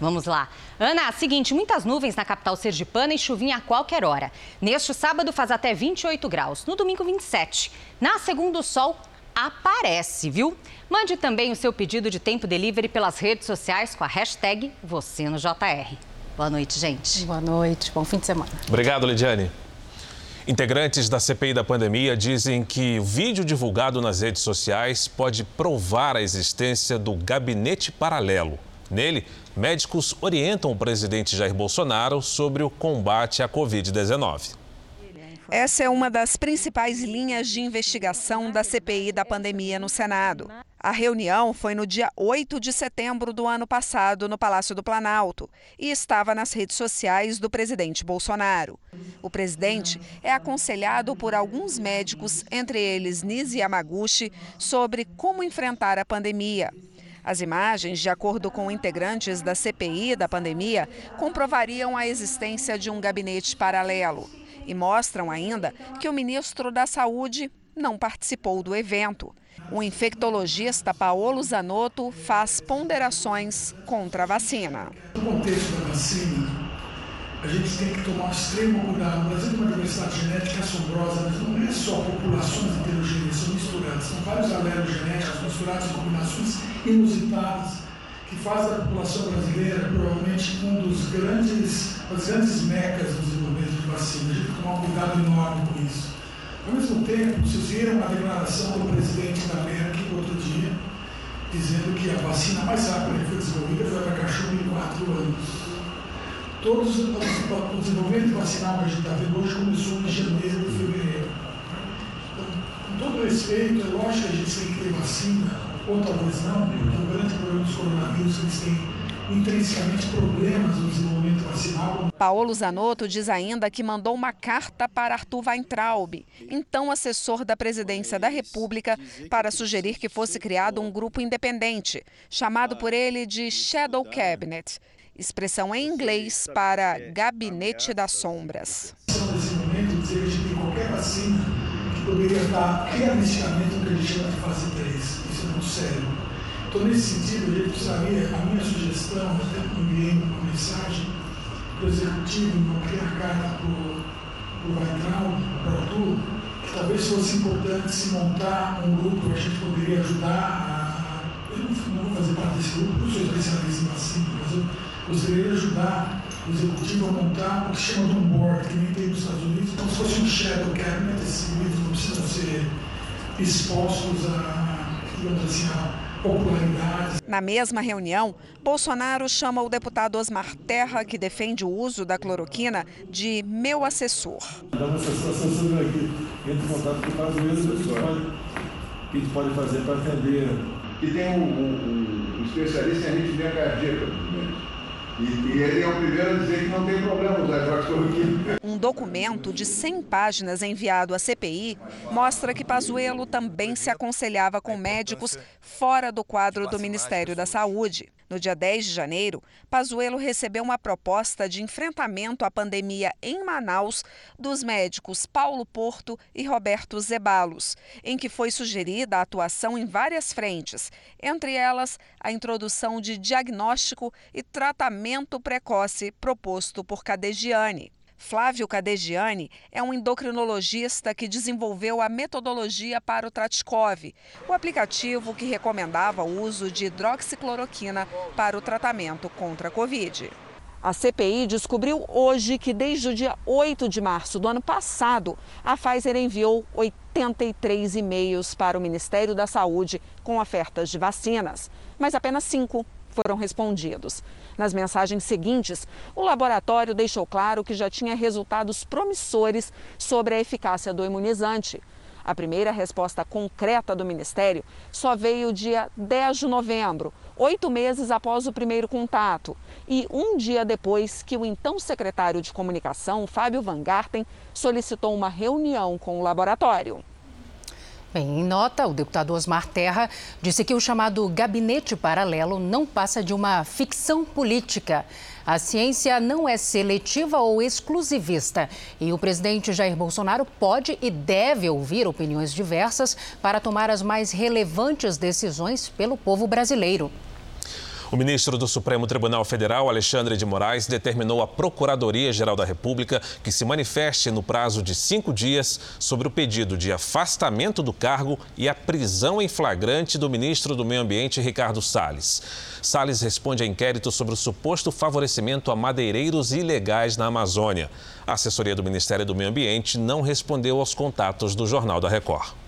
Vamos lá. Ana, seguinte, muitas nuvens na capital sergipana e chuvinha a qualquer hora. Neste sábado faz até 28 graus, no domingo 27. Na segunda, o sol aparece, viu? Mande também o seu pedido de tempo delivery pelas redes sociais com a hashtag você no JR. Boa noite, gente. Boa noite, bom fim de semana. Obrigado, Lidiane. Integrantes da CPI da pandemia dizem que o vídeo divulgado nas redes sociais pode provar a existência do gabinete paralelo. Nele, médicos orientam o presidente Jair Bolsonaro sobre o combate à Covid-19. Essa é uma das principais linhas de investigação da CPI da pandemia no Senado. A reunião foi no dia 8 de setembro do ano passado, no Palácio do Planalto, e estava nas redes sociais do presidente Bolsonaro. O presidente é aconselhado por alguns médicos, entre eles Nisi Yamaguchi, sobre como enfrentar a pandemia. As imagens, de acordo com integrantes da CPI da pandemia, comprovariam a existência de um gabinete paralelo e mostram ainda que o ministro da Saúde não participou do evento. O infectologista Paolo Zanotto faz ponderações contra a vacina. No contexto da vacina, a gente tem que tomar extremo cuidado. O Brasil tem uma diversidade genética assombrosa, mas não é só populações heterogêneas, são misturadas. São vários alelos genéticos misturados em combinações inusitadas que faz da população brasileira provavelmente um dos grandes, das grandes mecas do desenvolvimento de vacina. A gente tem que tomar um cuidado enorme com isso. Ao mesmo tempo, vocês viram a declaração do presidente da Merck outro dia, dizendo que a vacina mais rápida que foi desenvolvida foi para cachorro em quatro anos. Todos os, o desenvolvimento vacinal que a gente está vendo hoje começou em janeiro e fevereiro. Então, com todo respeito, é lógico que a gente tem que ter vacina, ou talvez não, porque o grande problema dos coronavírus eles têm intrinsecamente problemas no desenvolvimento vacinal. Paulo Zanotto diz ainda que mandou uma carta para Arthur Weintraub, então assessor da presidência da República, para sugerir que fosse criado um grupo independente, chamado por ele de Shadow Cabinet, expressão em inglês para Gabinete das Sombras. Nesse momento, dizer que qualquer vacina que poderia estar realisticamente no que a gente chama de fase 3 sério. Então, nesse sentido, a gente precisaria, a minha sugestão, até enviei uma mensagem para o executivo, uma pequena carta para o Vaitral, para o Arthur, que talvez fosse importante se montar um grupo, a gente poderia ajudar a, eu não, não vou fazer parte desse grupo, não sou especialista em vacina, mas eu gostaria de ajudar o executivo a montar o que chama de um board, que nem tem nos Estados Unidos, como se fosse um shadow cabinet, esses livros não precisam ser expostos a, digamos assim, a na mesma reunião, Bolsonaro chama o deputado Osmar Terra, que defende o uso da cloroquina, de meu assessor. Dá uma assessor aqui, entra em contato com o Pazuello, o que a gente pode fazer para atender. E tem um, um, um especialista em arritmia cardíaca, e, e, ele é o primeiro a dizer que não tem problema usar hidroxicloroquina. Um documento de 100 páginas enviado à CPI mostra que Pazuello também se aconselhava com médicos fora do quadro do Ministério da Saúde. No dia 10 de janeiro, Pazuello recebeu uma proposta de enfrentamento à pandemia em Manaus dos médicos Paulo Porto e Roberto Zebalos, em que foi sugerida a atuação em várias frentes, entre elas a introdução de diagnóstico e tratamento precoce proposto por Cadegiani. Flávio Cadegiani é um endocrinologista que desenvolveu a metodologia para o Tratkov, o aplicativo que recomendava o uso de hidroxicloroquina para o tratamento contra a Covid. A CPI descobriu hoje que desde o dia 8 de março do ano passado, a Pfizer enviou 83 e-mails para o Ministério da Saúde com ofertas de vacinas, mas apenas cinco foram respondidos. Nas mensagens seguintes, o laboratório deixou claro que já tinha resultados promissores sobre a eficácia do imunizante. A primeira resposta concreta do Ministério só veio dia 10 de novembro, oito meses após o primeiro contato, e um dia depois que o então secretário de Comunicação, Fábio Van Garten, solicitou uma reunião com o laboratório. Bem, em nota, o deputado Osmar Terra disse que o chamado gabinete paralelo não passa de uma ficção política. A ciência não é seletiva ou exclusivista e o presidente Jair Bolsonaro pode e deve ouvir opiniões diversas para tomar as mais relevantes decisões pelo povo brasileiro. O ministro do Supremo Tribunal Federal, Alexandre de Moraes, determinou à Procuradoria-Geral da República que se manifeste no prazo de cinco dias sobre o pedido de afastamento do cargo e a prisão em flagrante do ministro do Meio Ambiente, Ricardo Salles. Salles responde a inquérito sobre o suposto favorecimento a madeireiros ilegais na Amazônia. A assessoria do Ministério do Meio Ambiente não respondeu aos contatos do Jornal da Record.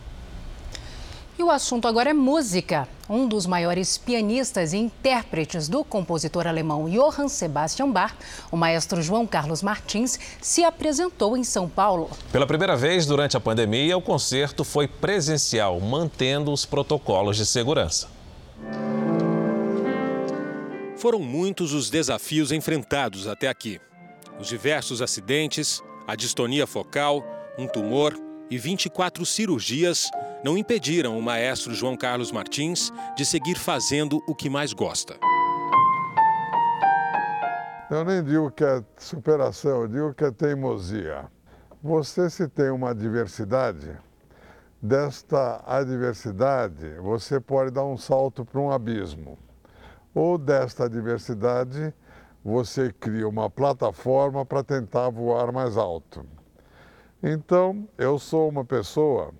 O assunto agora é música. Um dos maiores pianistas e intérpretes do compositor alemão Johann Sebastian Bach, o maestro João Carlos Martins, se apresentou em São Paulo. Pela primeira vez durante a pandemia, o concerto foi presencial, mantendo os protocolos de segurança. Foram muitos os desafios enfrentados até aqui. Os diversos acidentes, a distonia focal, um tumor e 24 cirurgias não impediram o maestro João Carlos Martins de seguir fazendo o que mais gosta. Eu nem digo que é superação, eu digo que é teimosia. Você, se tem uma adversidade, desta adversidade você pode dar um salto para um abismo. Ou desta adversidade você cria uma plataforma para tentar voar mais alto. Então, eu sou uma pessoa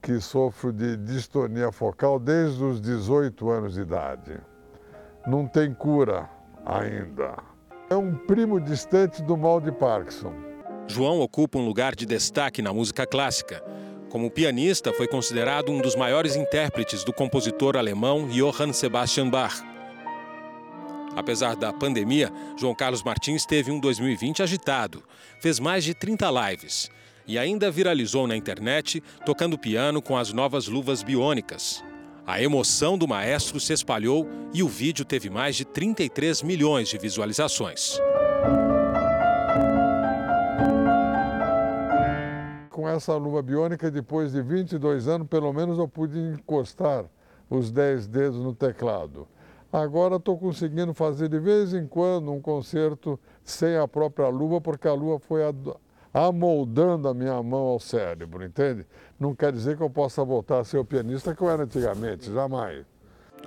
que sofro de distonia focal desde os 18 anos de idade. Não tem cura ainda. É um primo distante do mal de Parkinson. João ocupa um lugar de destaque na música clássica. Como pianista, foi considerado um dos maiores intérpretes do compositor alemão Johann Sebastian Bach. Apesar da pandemia, João Carlos Martins teve um 2020 agitado. Fez mais de 30 lives e ainda viralizou na internet tocando piano com as novas luvas biônicas. A emoção do maestro se espalhou e o vídeo teve mais de 33 milhões de visualizações. Com essa luva biônica, depois de 22 anos, pelo menos eu pude encostar os 10 dedos no teclado. Agora estou conseguindo fazer de vez em quando um concerto sem a própria luva, porque a luva foi amoldando a minha mão ao cérebro, entende? Não quer dizer que eu possa voltar a ser o pianista que eu era antigamente, jamais.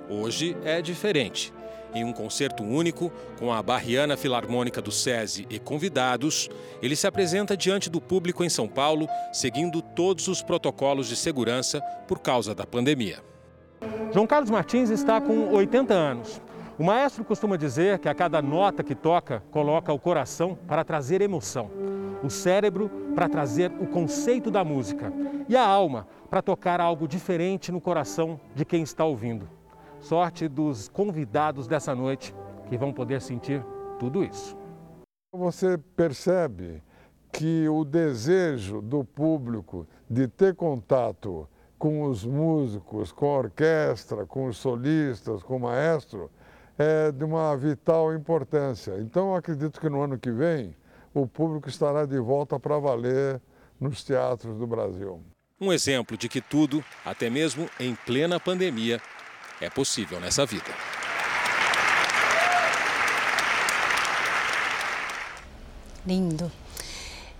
Hoje é diferente. Em um concerto único, com a Barriana Filarmônica do SESI e convidados, ele se apresenta diante do público em São Paulo, seguindo todos os protocolos de segurança por causa da pandemia. João Carlos Martins está com 80 anos. O maestro costuma dizer que a cada nota que toca, coloca o coração para trazer emoção, o cérebro para trazer o conceito da música e a alma para tocar algo diferente no coração de quem está ouvindo. Sorte dos convidados dessa noite que vão poder sentir tudo isso. Você percebe que o desejo do público de ter contato com os músicos, com a orquestra, com os solistas, com o maestro, é de uma vital importância. Então, acredito que no ano que vem o público estará de volta para valer nos teatros do Brasil. Um exemplo de que tudo, até mesmo em plena pandemia, é possível nessa vida. Lindo.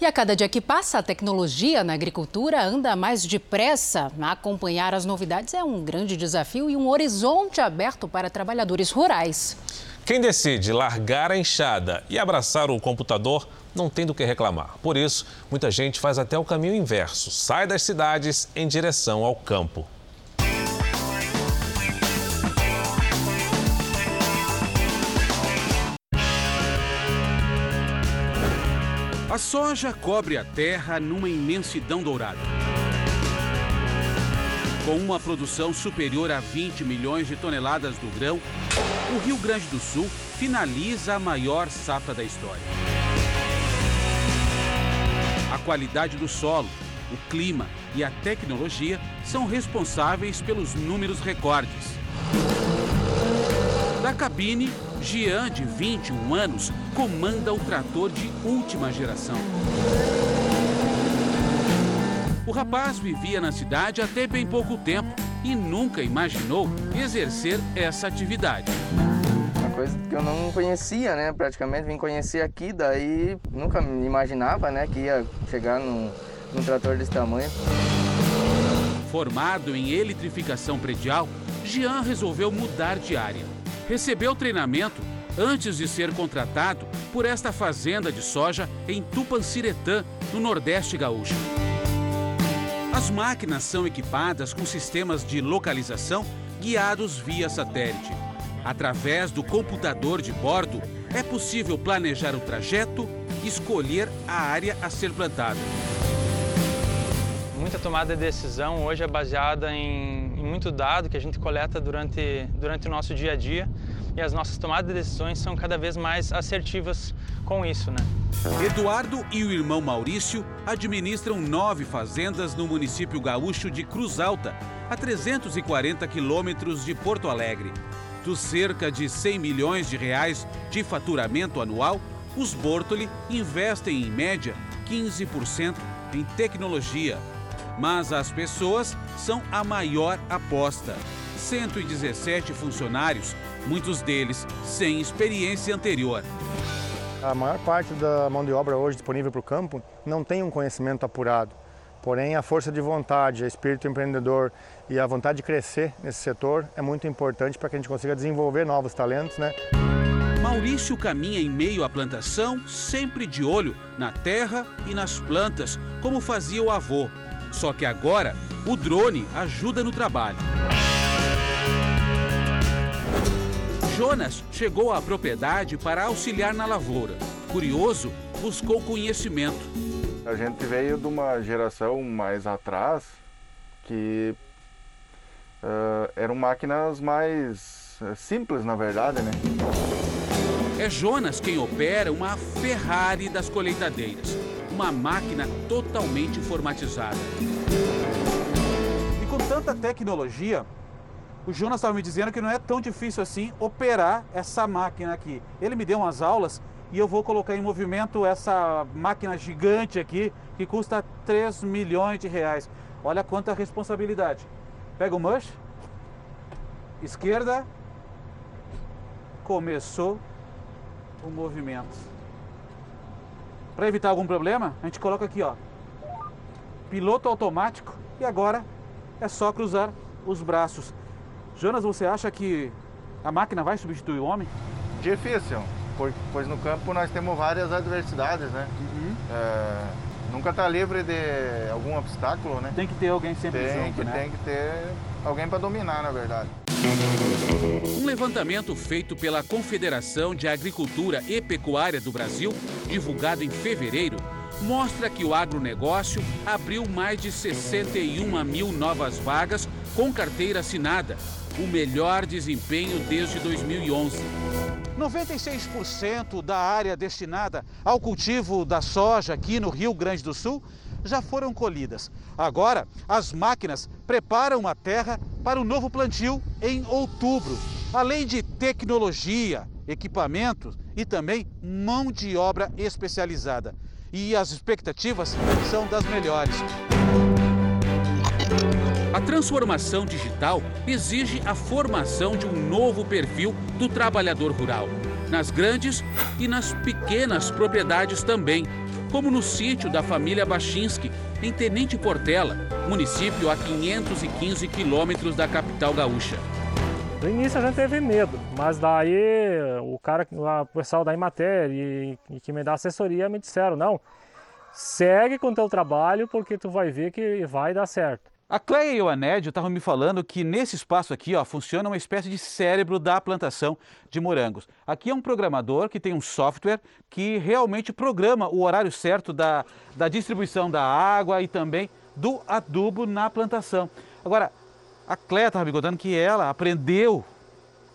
E a cada dia que passa, a tecnologia na agricultura anda mais depressa. Acompanhar as novidades é um grande desafio e um horizonte aberto para trabalhadores rurais. Quem decide largar a enxada e abraçar o computador não tem do que reclamar. Por isso, muita gente faz até o caminho inverso, sai das cidades em direção ao campo. Soja cobre a terra numa imensidão dourada. Com uma produção superior a 20 milhões de toneladas do grão, o Rio Grande do Sul finaliza a maior safra da história. A qualidade do solo, o clima e a tecnologia são responsáveis pelos números recordes. Da cabine, Jean, de 21 anos, comanda o trator de última geração. O rapaz vivia na cidade até bem pouco tempo e nunca imaginou exercer essa atividade. Uma coisa que eu não conhecia, né? Praticamente vim conhecer aqui, daí nunca me imaginava, né, que ia chegar num, num trator desse tamanho. Formado em eletrificação predial, Jean resolveu mudar de área. Recebeu treinamento antes de ser contratado por esta fazenda de soja em Tupanciretã, no Nordeste Gaúcho. As máquinas são equipadas com sistemas de localização guiados via satélite. Através do computador de bordo, é possível planejar o trajeto e escolher a área a ser plantada. Muita tomada de decisão hoje é baseada em, muito dado que a gente coleta durante, durante o nosso dia a dia e as nossas tomadas de decisões são cada vez mais assertivas com isso, né? Eduardo e o irmão Maurício administram nove fazendas no município gaúcho de Cruz Alta, a 340 quilômetros de Porto Alegre. Dos cerca de 100 milhões de reais de faturamento anual, os Bortoli investem em média 15% em tecnologia. Mas as pessoas são a maior aposta. 117 funcionários, muitos deles sem experiência anterior. A maior parte da mão de obra hoje disponível para o campo não tem um conhecimento apurado. Porém, a força de vontade, o espírito empreendedor e a vontade de crescer nesse setor é muito importante para que a gente consiga desenvolver novos talentos, né? Maurício caminha em meio à plantação, sempre de olho na terra e nas plantas, como fazia o avô. Só que agora, o drone ajuda no trabalho. Jonas chegou à propriedade para auxiliar na lavoura. Curioso, buscou conhecimento. A gente veio de uma geração mais atrás que uh, eram máquinas mais uh, simples, na verdade, né? É Jonas quem opera uma Ferrari das colheitadeiras, uma máquina totalmente informatizada. E com tanta tecnologia, o Jonas estava me dizendo que não é tão difícil assim operar essa máquina aqui. Ele me deu umas aulas e eu vou colocar em movimento essa máquina gigante aqui que custa 3 milhões de reais. Olha quanta responsabilidade. Pega o mush, esquerda, começou o movimento. Para evitar algum problema, a gente coloca aqui, ó, piloto automático e agora é só cruzar os braços. Jonas, você acha que A máquina vai substituir o homem? Difícil, pois no campo nós temos várias adversidades, né? Uhum. É, nunca está livre de algum obstáculo, né? Tem que ter alguém sempre tem junto, que, né? Tem que ter alguém para dominar, na verdade. Um levantamento feito pela Confederação de Agricultura e Pecuária do Brasil, divulgado em fevereiro, mostra que o agronegócio abriu mais de 61 mil novas vagas com carteira assinada, o melhor desempenho desde 2011. 96% da área destinada ao cultivo da soja aqui no Rio Grande do Sul já foram colhidas. Agora, as máquinas preparam a terra para o novo plantio em outubro. Além de tecnologia, equipamentos e também mão de obra especializada. E as expectativas são das melhores. A transformação digital exige a formação de um novo perfil do trabalhador rural, nas grandes e nas pequenas propriedades também, como no sítio da família Bachinski, em Tenente Portela, município a 515 quilômetros da capital gaúcha. No início a gente teve medo, mas daí o cara, o pessoal da Imater e, e que me dá assessoria me disseram, não, segue com o teu trabalho porque tu vai ver que vai dar certo. A Cleia e o Anédio estavam me falando que nesse espaço aqui ó, funciona uma espécie de cérebro da plantação de morangos. Aqui é um programador que tem um software que realmente programa o horário certo da, da distribuição da água e também do adubo na plantação. Agora, a Cleia estava me contando que ela aprendeu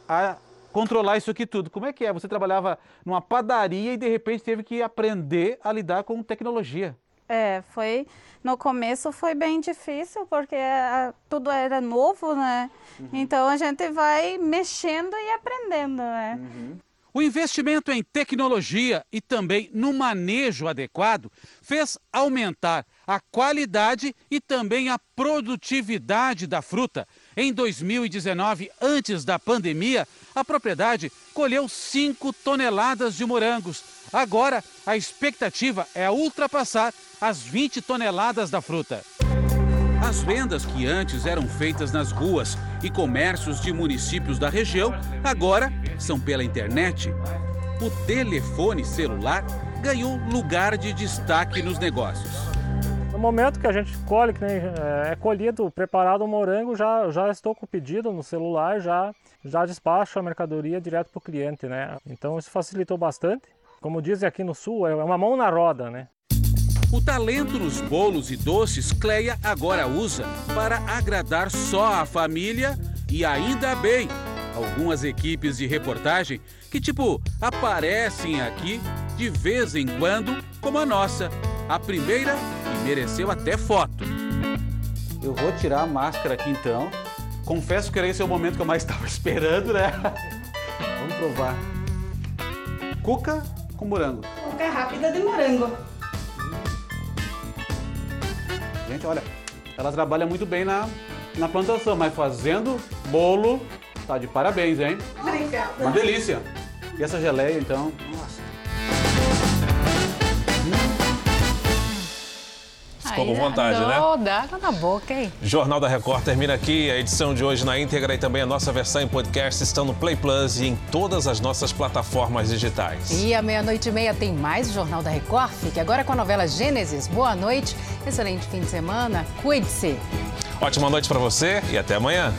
a controlar isso aqui tudo. Como é que é? Você trabalhava numa padaria e de repente teve que aprender a lidar com tecnologia. É, foi no começo foi bem difícil porque a, tudo era novo, né? Uhum. Então a gente vai mexendo e aprendendo, né? Uhum. O investimento em tecnologia e também no manejo adequado fez aumentar a qualidade e também a produtividade da fruta. Em 2019, antes da pandemia, a propriedade colheu 5 toneladas de morangos. Agora, a expectativa é ultrapassar as 20 toneladas da fruta. As vendas que antes eram feitas nas ruas e comércios de municípios da região, agora são pela internet. O telefone celular ganhou lugar de destaque nos negócios. No momento que a gente colhe, que é colhido, preparado o morango, já, já estou com o pedido no celular, já, já despacho a mercadoria direto para o cliente, né? Então isso facilitou bastante. Como dizem aqui no sul, é uma mão na roda, né? O talento nos bolos e doces Cleia agora usa para agradar só a família e ainda bem algumas equipes de reportagem que tipo aparecem aqui de vez em quando, como a nossa, a primeira que mereceu até foto. Eu vou tirar a máscara aqui então. Confesso que era esse é o momento que eu mais estava esperando, né? Vamos provar. Cuca com morango. Cuca rápida de morango. Gente, olha, ela trabalha muito bem na, na plantação, mas fazendo bolo, tá de parabéns, hein? Obrigada. Uma delícia. E essa geleia, então, nossa. Ficou com vontade, né? Dá água na boca, hein? Jornal da Record termina aqui. A edição de hoje na íntegra e também a nossa versão em podcast estão no Play Plus e em todas as nossas plataformas digitais. E à meia-noite e meia tem mais Jornal da Record. Fique agora com a novela Gênesis. Boa noite, excelente fim de semana. Cuide-se. Ótima noite para você e até amanhã.